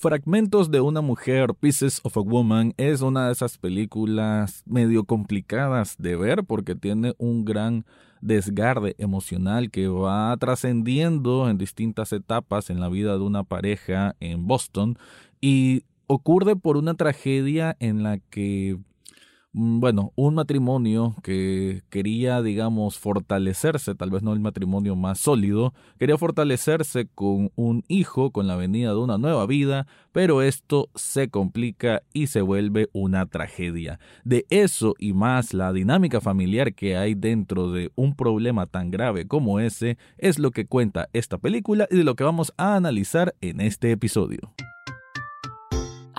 Fragmentos de una mujer, Pieces of a Woman, es una de esas películas medio complicadas de ver porque tiene un gran desgarde emocional que va trascendiendo en distintas etapas en la vida de una pareja en Boston y ocurre por una tragedia en la que bueno, un matrimonio que quería, digamos, fortalecerse, tal vez no el matrimonio más sólido, quería fortalecerse con un hijo, con la venida de una nueva vida, pero esto se complica y se vuelve una tragedia. De eso y más la dinámica familiar que hay dentro de un problema tan grave como ese es lo que cuenta esta película y de lo que vamos a analizar en este episodio.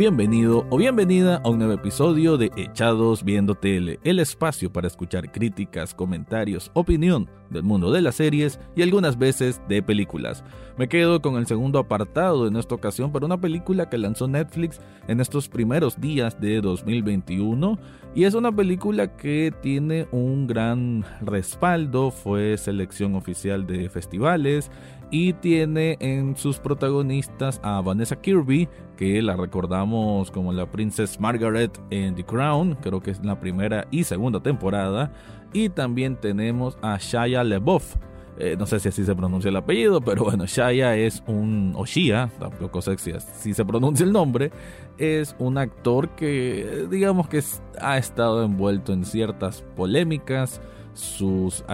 Bienvenido o bienvenida a un nuevo episodio de Echados Viendo Tele, el espacio para escuchar críticas, comentarios, opinión del mundo de las series y algunas veces de películas. Me quedo con el segundo apartado en esta ocasión para una película que lanzó Netflix en estos primeros días de 2021 y es una película que tiene un gran respaldo, fue selección oficial de festivales y tiene en sus protagonistas a Vanessa Kirby, que la recordamos como la Princess Margaret en The Crown, creo que es la primera y segunda temporada, y también tenemos a Shia LeBoff. Eh, no sé si así se pronuncia el apellido, pero bueno, Shia es un, o Shia, tampoco sé si se pronuncia el nombre, es un actor que digamos que ha estado envuelto en ciertas polémicas, sus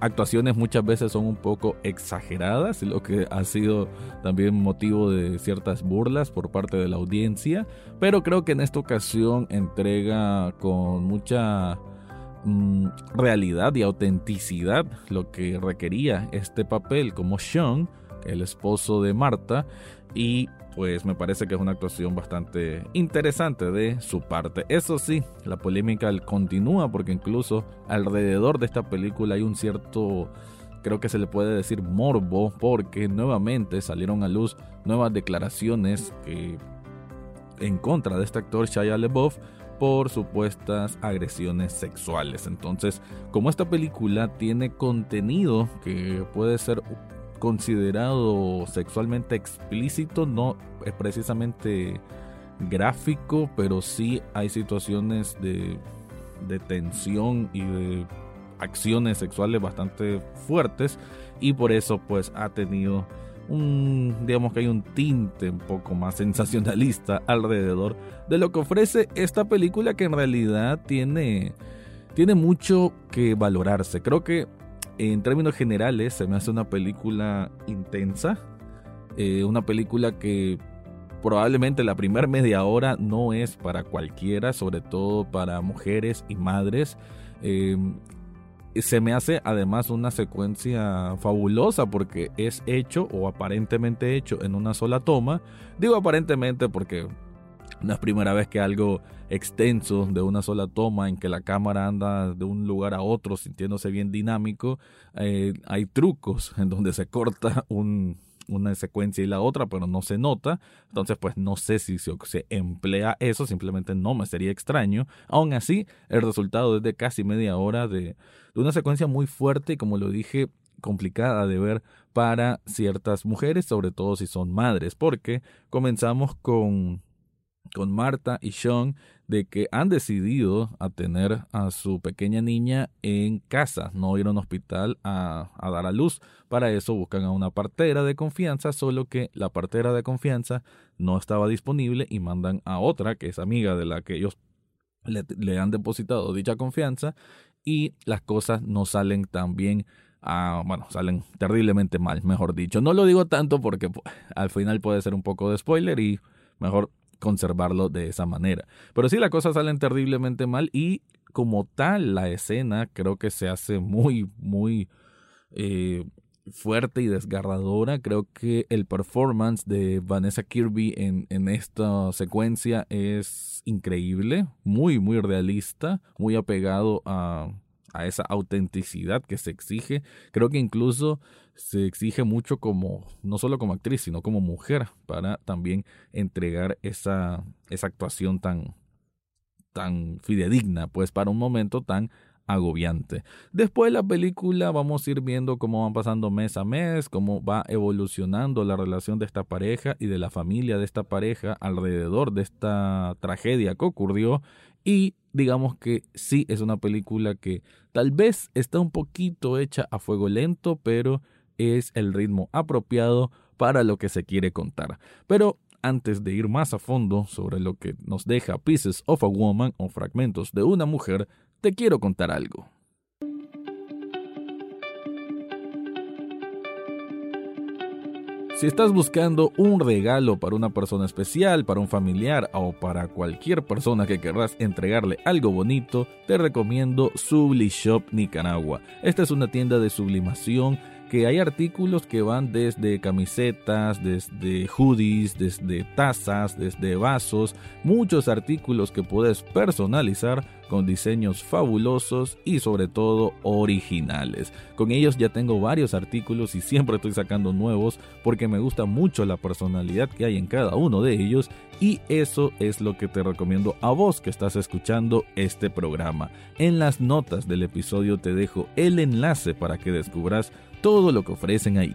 actuaciones muchas veces son un poco exageradas, lo que ha sido también motivo de ciertas burlas por parte de la audiencia, pero creo que en esta ocasión entrega con mucha mm, realidad y autenticidad lo que requería este papel como Sean, el esposo de Marta, y pues me parece que es una actuación bastante interesante de su parte. Eso sí, la polémica continúa porque incluso alrededor de esta película hay un cierto creo que se le puede decir morbo porque nuevamente salieron a luz nuevas declaraciones en contra de este actor Shia LeBoff por supuestas agresiones sexuales. Entonces, como esta película tiene contenido que puede ser considerado sexualmente explícito, no es precisamente gráfico, pero sí hay situaciones de, de tensión y de acciones sexuales bastante fuertes y por eso pues ha tenido un digamos que hay un tinte un poco más sensacionalista alrededor de lo que ofrece esta película que en realidad tiene tiene mucho que valorarse. Creo que en términos generales se me hace una película intensa, eh, una película que probablemente la primera media hora no es para cualquiera, sobre todo para mujeres y madres. Em, se me hace además una secuencia fabulosa porque es hecho o aparentemente hecho en una sola toma. Digo aparentemente porque no es primera vez que algo extenso de una sola toma en que la cámara anda de un lugar a otro sintiéndose bien dinámico. Eh, hay trucos en donde se corta una secuencia y la otra, pero no se nota. Entonces, pues no sé si se, emplea eso, simplemente no me sería extraño. Aún así, el resultado es de casi media hora de, de una secuencia muy fuerte y como lo dije, complicada de ver para ciertas mujeres, sobre todo si son madres, porque comenzamos con con Marta y Sean de que han decidido a tener a su pequeña niña en casa, no ir a un hospital a, a, dar a luz. Para eso buscan a una partera de confianza, solo que la partera de confianza no estaba disponible y mandan a otra que es amiga de la que ellos le, le han depositado dicha confianza y las cosas no salen tan bien. Ah, bueno, salen terriblemente mal, mejor dicho. No lo digo tanto porque al final puede ser un poco de spoiler y mejor conservarlo de esa manera. Pero sí, las cosas salen terriblemente mal y como tal la escena creo que se hace muy, muy eh, fuerte y desgarradora. Creo que el performance de Vanessa Kirby en, en esta secuencia es increíble, muy, muy realista, muy apegado a, a esa autenticidad que se exige. Creo que incluso se exige mucho como, no solo como actriz, sino como mujer, para también entregar esa, esa actuación tan, tan fidedigna, pues para un momento tan agobiante. Después de la película vamos a ir viendo cómo van pasando mes a mes, cómo va evolucionando la relación de esta pareja y de la familia de esta pareja alrededor de esta tragedia que ocurrió y digamos que sí es una película que tal vez está un poquito hecha a fuego lento, pero es el ritmo apropiado para lo que se quiere contar. Pero antes de ir más a fondo sobre lo que nos deja Pieces of a Woman o fragmentos de una mujer, te quiero contar algo. Si estás buscando un regalo para una persona especial, para un familiar o para cualquier persona que querrás entregarle algo bonito, te recomiendo Subli Shop Nicaragua. Esta es una tienda de sublimación que hay artículos que van desde camisetas, desde hoodies, desde tazas, desde vasos, muchos artículos que puedes personalizar con diseños fabulosos y sobre todo originales. Con ellos ya tengo varios artículos y siempre estoy sacando nuevos porque me gusta mucho la personalidad que hay en cada uno de ellos y eso es lo que te recomiendo a vos que estás escuchando este programa. En las notas del episodio te dejo el enlace para que descubras todo lo que ofrecen ahí.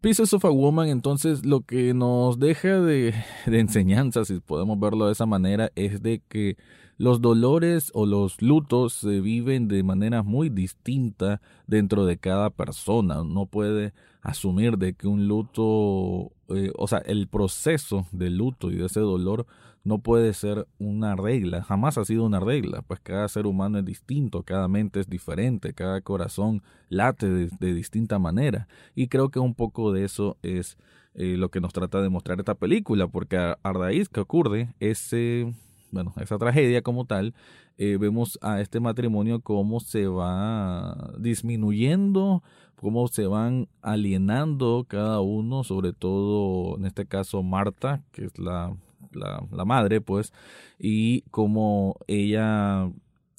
Pieces of a Woman, entonces, lo que nos deja de, de, enseñanza, si podemos verlo de esa manera, es de que los dolores o los lutos se viven de manera muy distinta dentro de cada persona. No puede asumir de que un luto, eh, o sea, el proceso del luto y de ese dolor no puede ser una regla, jamás ha sido una regla, pues cada ser humano es distinto, cada mente es diferente, cada corazón late de, distinta manera. Y creo que un poco de eso es eh, lo que nos trata de mostrar esta película, porque a, raíz que ocurre ese, bueno, esa tragedia como tal, eh, vemos a este matrimonio cómo se va disminuyendo, cómo se van alienando cada uno, sobre todo en este caso Marta, que es la la, madre, pues, y como ella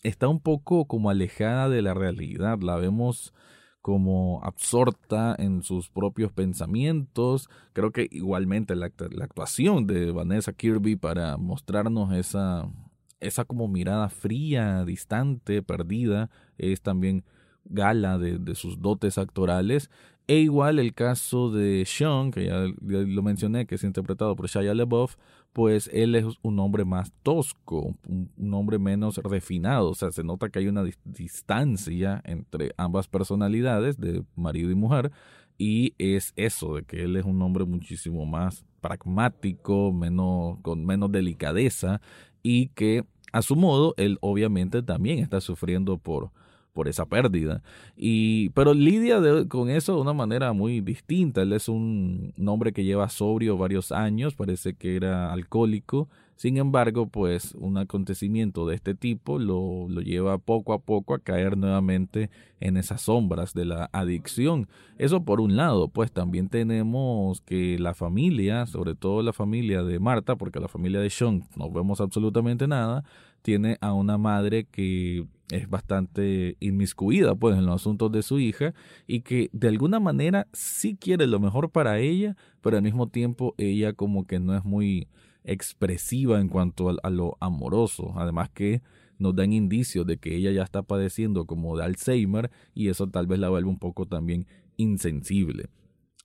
está un poco como alejada de la realidad, la vemos como absorta en sus propios pensamientos. Creo que igualmente la, la, actuación de Vanessa Kirby para mostrarnos esa, esa como mirada fría, distante, perdida, es también gala de, de sus dotes actorales e igual el caso de Sean, que ya, lo mencioné, que es interpretado por Shia LaBeouf, pues él es un hombre más tosco, un, hombre menos refinado. O sea, se nota que hay una distancia entre ambas personalidades, de marido y mujer, y es eso, de que él es un hombre muchísimo más pragmático, menos, con menos delicadeza, y que a su modo, él obviamente también está sufriendo por por esa pérdida. Y, pero lidia con eso de una manera muy distinta. Él es un hombre que lleva sobrio varios años, parece que era alcohólico. Sin embargo, pues un acontecimiento de este tipo lo, lo lleva poco a poco a caer nuevamente en esas sombras de la adicción. Eso por un lado, pues también tenemos que la familia, sobre todo la familia de Marta, porque la familia de Sean no vemos absolutamente nada, tiene a una madre que es bastante inmiscuida pues en los asuntos de su hija y que de alguna manera sí quiere lo mejor para ella, pero al mismo tiempo ella como que no es muy expresiva en cuanto a, a lo amoroso, además que nos dan indicios de que ella ya está padeciendo como de Alzheimer y eso tal vez la vuelve un poco también insensible.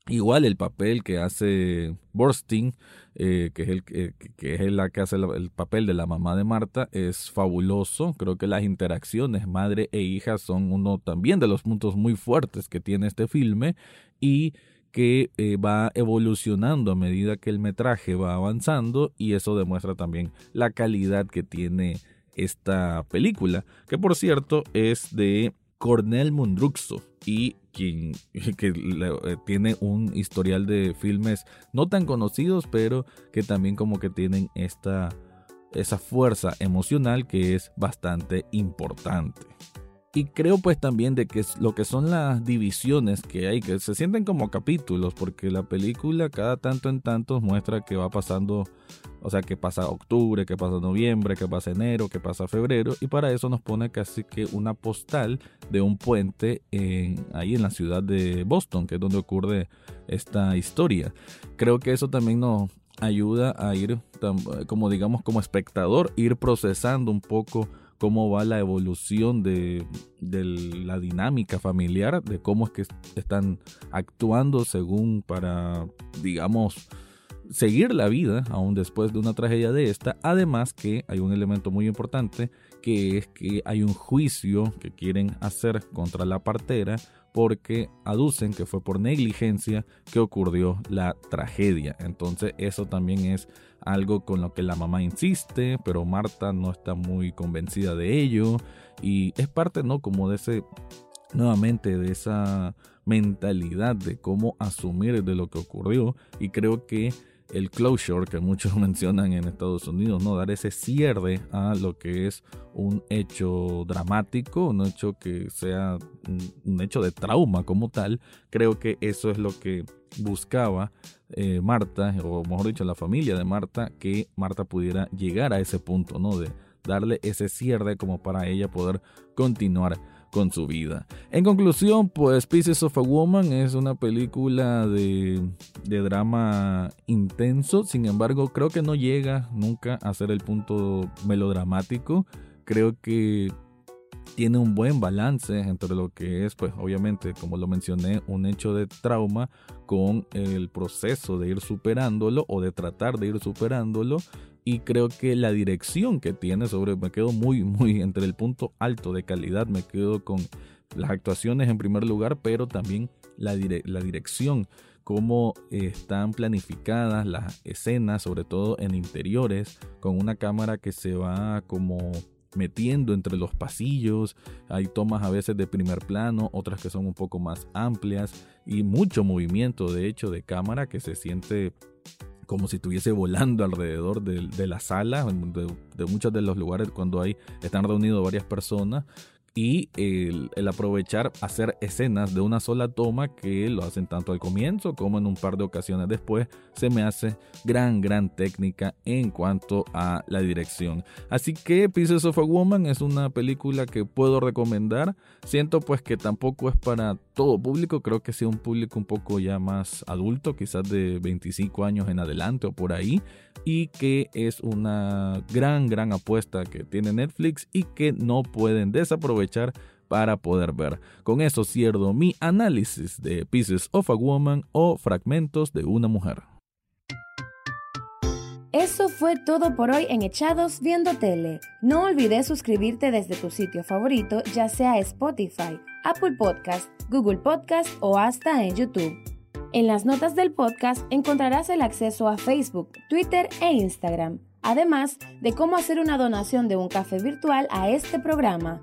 Igual el papel que hace Borstein, eh, que es el que, es la que hace el, papel de la mamá de Marta, es fabuloso. Creo que las interacciones madre e hija son uno también de los puntos muy fuertes que tiene este filme y que eh, va evolucionando a medida que el metraje va avanzando y eso demuestra también la calidad que tiene esta película, que por cierto es de Cornel Mundruxo y quien que eh, tiene un historial de filmes no tan conocidos, pero que también como que tienen esta esa fuerza emocional que es bastante importante. Y creo pues también de que lo que son las divisiones que hay, que se sienten como capítulos, porque la película cada tanto en tanto muestra que va pasando, o sea, que pasa octubre, que pasa noviembre, que pasa enero, que pasa febrero, y para eso nos pone casi que una postal de un puente en, ahí en la ciudad de Boston, que es donde ocurre esta historia. Creo que eso también nos ayuda a ir, como digamos, como espectador, ir procesando un poco cómo va la evolución de, la dinámica familiar, de cómo es que están actuando según para, digamos, seguir la vida aún después de una tragedia de esta. Además que hay un elemento muy importante que es que hay un juicio que quieren hacer contra la partera porque aducen que fue por negligencia que ocurrió la tragedia. Entonces eso también es algo con lo que la mamá insiste, pero Marta no está muy convencida de ello y es parte, ¿no? Como de ese, nuevamente, de esa mentalidad de cómo asumir de lo que ocurrió y creo que el closure que muchos mencionan en Estados Unidos, ¿no? Dar ese cierre a lo que es un hecho dramático, un hecho que sea un, hecho de trauma como tal. Creo que eso es lo que buscaba eh, Marta, o mejor dicho, la familia de Marta, que Marta pudiera llegar a ese punto, ¿no? De darle ese cierre como para ella poder continuar con su vida. En conclusión, pues Pieces of a Woman es una película de, de, drama intenso, sin embargo creo que no llega nunca a ser el punto melodramático, creo que tiene un buen balance entre lo que es, pues obviamente, como lo mencioné, un hecho de trauma con el proceso de ir superándolo o de tratar de ir superándolo y creo que la dirección que tiene sobre me quedo muy muy entre el punto alto de calidad me quedo con las actuaciones en primer lugar pero también la, la dirección cómo están planificadas las escenas sobre todo en interiores con una cámara que se va como metiendo entre los pasillos, hay tomas a veces de primer plano, otras que son un poco más amplias y mucho movimiento de hecho de cámara que se siente como si estuviese volando alrededor de, la sala, de, de, muchos de los lugares cuando hay, están reunidos varias personas y el, aprovechar hacer escenas de una sola toma que lo hacen tanto al comienzo como en un par de ocasiones después se me hace gran gran técnica en cuanto a la dirección. Así que Pieces of a Woman es una película que puedo recomendar. Siento pues que tampoco es para todo público. Creo que sea un público un poco ya más adulto quizás de 25 años en adelante o por ahí y que es una gran gran apuesta que tiene Netflix y que no pueden desaprovechar para poder ver. Con eso cierro mi análisis de Pieces of a Woman o Fragmentos de una Mujer. Eso fue todo por hoy en Echados Viendo Tele. No olvides suscribirte desde tu sitio favorito, ya sea Spotify, Apple Podcast, Google Podcast o hasta en YouTube. En las notas del podcast encontrarás el acceso a Facebook, Twitter e Instagram, además de cómo hacer una donación de un café virtual a este programa.